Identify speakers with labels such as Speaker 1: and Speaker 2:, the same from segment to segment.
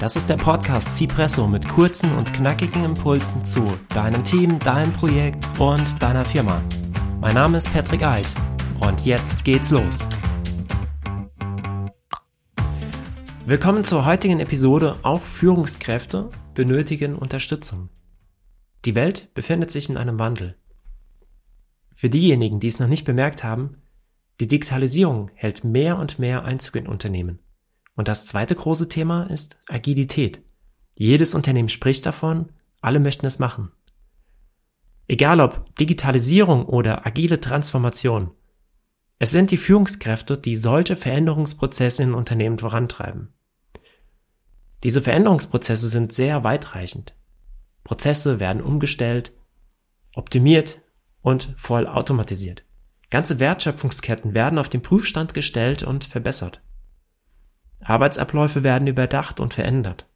Speaker 1: Das ist der Podcast Cipresso mit kurzen und knackigen Impulsen zu deinem Team, deinem Projekt und deiner Firma. Mein Name ist Patrick Eid und jetzt geht's los. Willkommen zur heutigen Episode. Auch Führungskräfte benötigen Unterstützung. Die Welt befindet sich in einem Wandel. Für diejenigen, die es noch nicht bemerkt haben, die Digitalisierung hält mehr und mehr Einzug in Unternehmen. Und das zweite große Thema ist Agilität. Jedes Unternehmen spricht davon, alle möchten es machen. Egal ob Digitalisierung oder agile Transformation, es sind die Führungskräfte, die solche Veränderungsprozesse in Unternehmen vorantreiben. Diese Veränderungsprozesse sind sehr weitreichend. Prozesse werden umgestellt, optimiert und voll automatisiert. Ganze Wertschöpfungsketten werden auf den Prüfstand gestellt und verbessert. Arbeitsabläufe werden überdacht und verändert.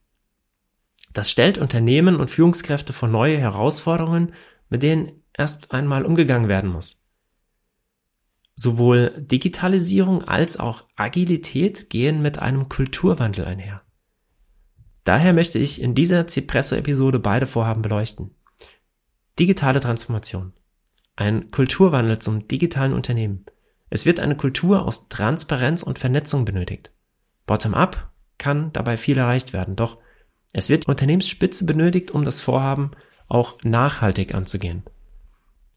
Speaker 1: Das stellt Unternehmen und Führungskräfte vor neue Herausforderungen, mit denen erst einmal umgegangen werden muss. Sowohl Digitalisierung als auch Agilität gehen mit einem Kulturwandel einher. Daher möchte ich in dieser Cipresso-Episode beide Vorhaben beleuchten. Digitale Transformation. Ein Kulturwandel zum digitalen Unternehmen. Es wird eine Kultur aus Transparenz und Vernetzung benötigt. Bottom-up kann dabei viel erreicht werden, doch es wird Unternehmensspitze benötigt, um das Vorhaben auch nachhaltig anzugehen.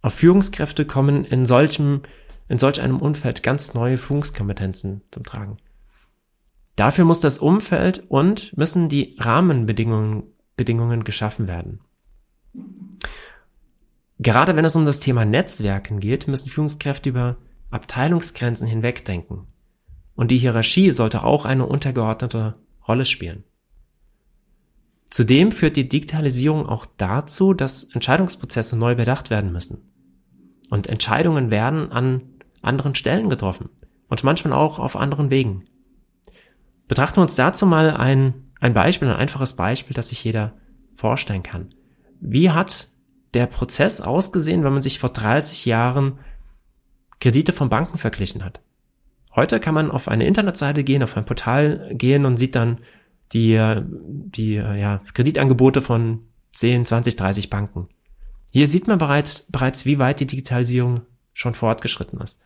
Speaker 1: Auf Führungskräfte kommen in solchem, in solch einem Umfeld ganz neue Führungskompetenzen zum Tragen. Dafür muss das Umfeld und müssen die Rahmenbedingungen Bedingungen geschaffen werden. Gerade wenn es um das Thema Netzwerken geht, müssen Führungskräfte über Abteilungsgrenzen hinwegdenken. Und die Hierarchie sollte auch eine untergeordnete Rolle spielen. Zudem führt die Digitalisierung auch dazu, dass Entscheidungsprozesse neu bedacht werden müssen. Und Entscheidungen werden an anderen Stellen getroffen und manchmal auch auf anderen Wegen. Betrachten wir uns dazu mal ein, ein Beispiel, ein einfaches Beispiel, das sich jeder vorstellen kann. Wie hat der Prozess ausgesehen, wenn man sich vor 30 Jahren Kredite von Banken verglichen hat? Heute kann man auf eine Internetseite gehen, auf ein Portal gehen und sieht dann die, die ja, Kreditangebote von 10, 20, 30 Banken. Hier sieht man bereits, bereits, wie weit die Digitalisierung schon fortgeschritten ist.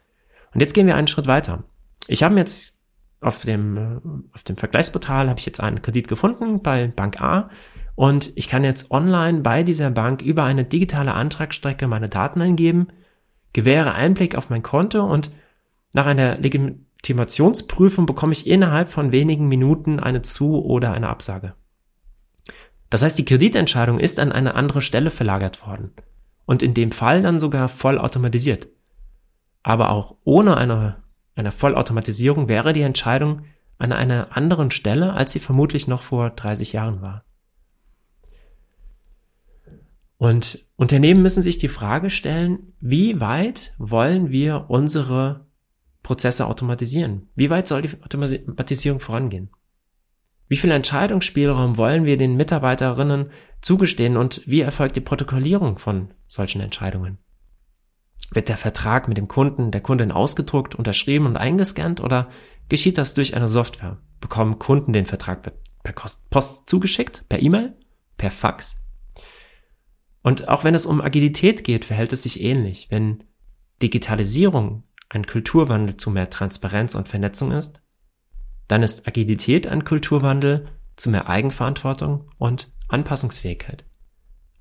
Speaker 1: Und jetzt gehen wir einen Schritt weiter. Ich habe jetzt auf dem, auf dem Vergleichsportal habe ich jetzt einen Kredit gefunden bei Bank A und ich kann jetzt online bei dieser Bank über eine digitale Antragsstrecke meine Daten eingeben, gewähre Einblick auf mein Konto und nach einer Legitimationsprüfung bekomme ich innerhalb von wenigen Minuten eine Zu- oder eine Absage. Das heißt, die Kreditentscheidung ist an eine andere Stelle verlagert worden und in dem Fall dann sogar voll automatisiert. Aber auch ohne eine, eine Vollautomatisierung wäre die Entscheidung an einer anderen Stelle, als sie vermutlich noch vor 30 Jahren war. Und Unternehmen müssen sich die Frage stellen, wie weit wollen wir unsere Prozesse automatisieren? Wie weit soll die Automatisierung vorangehen? Wie viel Entscheidungsspielraum wollen wir den Mitarbeiterinnen zugestehen und wie erfolgt die Protokollierung von solchen Entscheidungen? Wird der Vertrag mit dem Kunden, der Kundin ausgedruckt, unterschrieben und eingescannt oder geschieht das durch eine Software? Bekommen Kunden den Vertrag per Post zugeschickt, per E-Mail, per Fax? Und auch wenn es um Agilität geht, verhält es sich ähnlich. Wenn Digitalisierung ein Kulturwandel zu mehr Transparenz und Vernetzung ist, dann ist Agilität ein Kulturwandel zu mehr Eigenverantwortung und Anpassungsfähigkeit.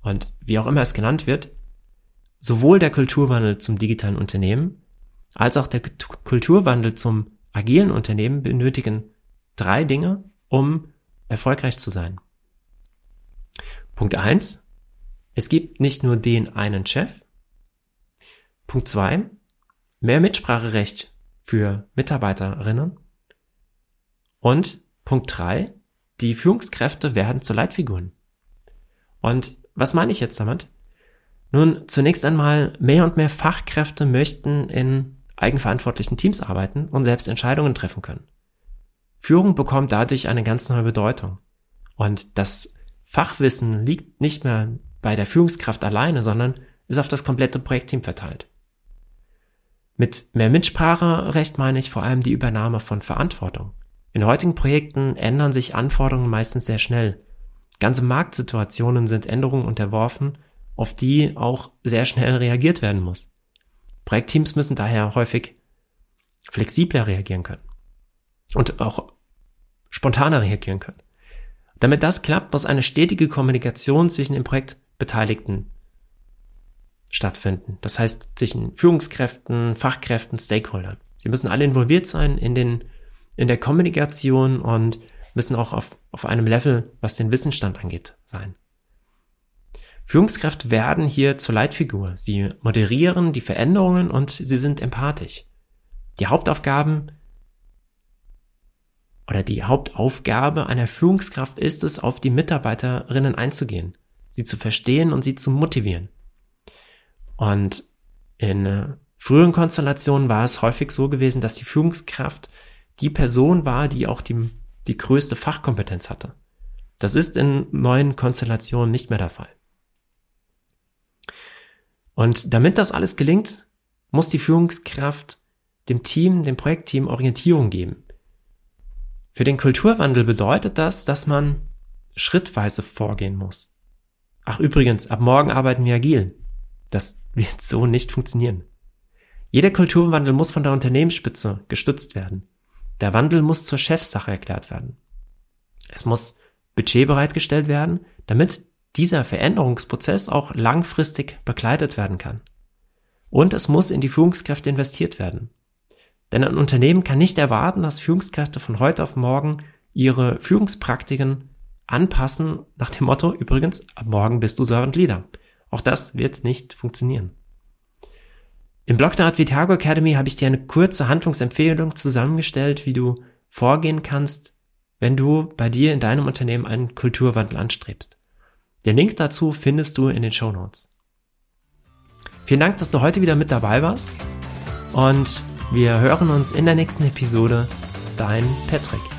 Speaker 1: Und wie auch immer es genannt wird, sowohl der Kulturwandel zum digitalen Unternehmen als auch der Kulturwandel zum agilen Unternehmen benötigen drei Dinge, um erfolgreich zu sein. Punkt eins: Es gibt nicht nur den einen Chef. Punkt zwei: mehr Mitspracherecht für Mitarbeiterinnen. Und Punkt drei: die Führungskräfte werden zu Leitfiguren. Und was meine ich jetzt damit? Nun, zunächst einmal, mehr und mehr Fachkräfte möchten in eigenverantwortlichen Teams arbeiten und selbst Entscheidungen treffen können. Führung bekommt dadurch eine ganz neue Bedeutung. Und das Fachwissen liegt nicht mehr bei der Führungskraft alleine, sondern ist auf das komplette Projektteam verteilt. Mit mehr Mitspracherecht meine ich vor allem die Übernahme von Verantwortung. In heutigen Projekten ändern sich Anforderungen meistens sehr schnell. Ganze Marktsituationen sind Änderungen unterworfen, auf die auch sehr schnell reagiert werden muss. Projektteams müssen daher häufig flexibler reagieren können und auch spontaner reagieren können. Damit das klappt, muss eine stetige Kommunikation zwischen den Projektbeteiligten stattfinden. Das heißt zwischen Führungskräften, Fachkräften, Stakeholdern. Sie müssen alle involviert sein in den, in der Kommunikation und müssen auch auf, auf einem Level, was den Wissensstand angeht, sein. Führungskräfte werden hier zur Leitfigur. Sie moderieren die Veränderungen und sie sind empathisch. Die Hauptaufgaben oder die Hauptaufgabe einer Führungskraft ist es, auf die Mitarbeiterinnen einzugehen, sie zu verstehen und sie zu motivieren. Und in äh, früheren Konstellationen war es häufig so gewesen, dass die Führungskraft die Person war, die auch die, die größte Fachkompetenz hatte. Das ist in neuen Konstellationen nicht mehr der Fall. Und damit das alles gelingt, muss die Führungskraft dem Team, dem Projektteam Orientierung geben. Für den Kulturwandel bedeutet das, dass man schrittweise vorgehen muss. Ach übrigens, ab morgen arbeiten wir agil. Das wird so nicht funktionieren. Jeder Kulturwandel muss von der Unternehmensspitze gestützt werden. Der Wandel muss zur Chefsache erklärt werden. Es muss Budget bereitgestellt werden, damit dieser Veränderungsprozess auch langfristig begleitet werden kann. Und es muss in die Führungskräfte investiert werden. Denn ein Unternehmen kann nicht erwarten, dass Führungskräfte von heute auf morgen ihre Führungspraktiken anpassen nach dem Motto, übrigens, ab morgen bist du Servant Leader. Auch das wird nicht funktionieren. Im Blog der Advitago Academy habe ich dir eine kurze Handlungsempfehlung zusammengestellt, wie du vorgehen kannst, wenn du bei dir in deinem Unternehmen einen Kulturwandel anstrebst. Den Link dazu findest du in den Show Notes. Vielen Dank, dass du heute wieder mit dabei warst und wir hören uns in der nächsten Episode. Dein Patrick.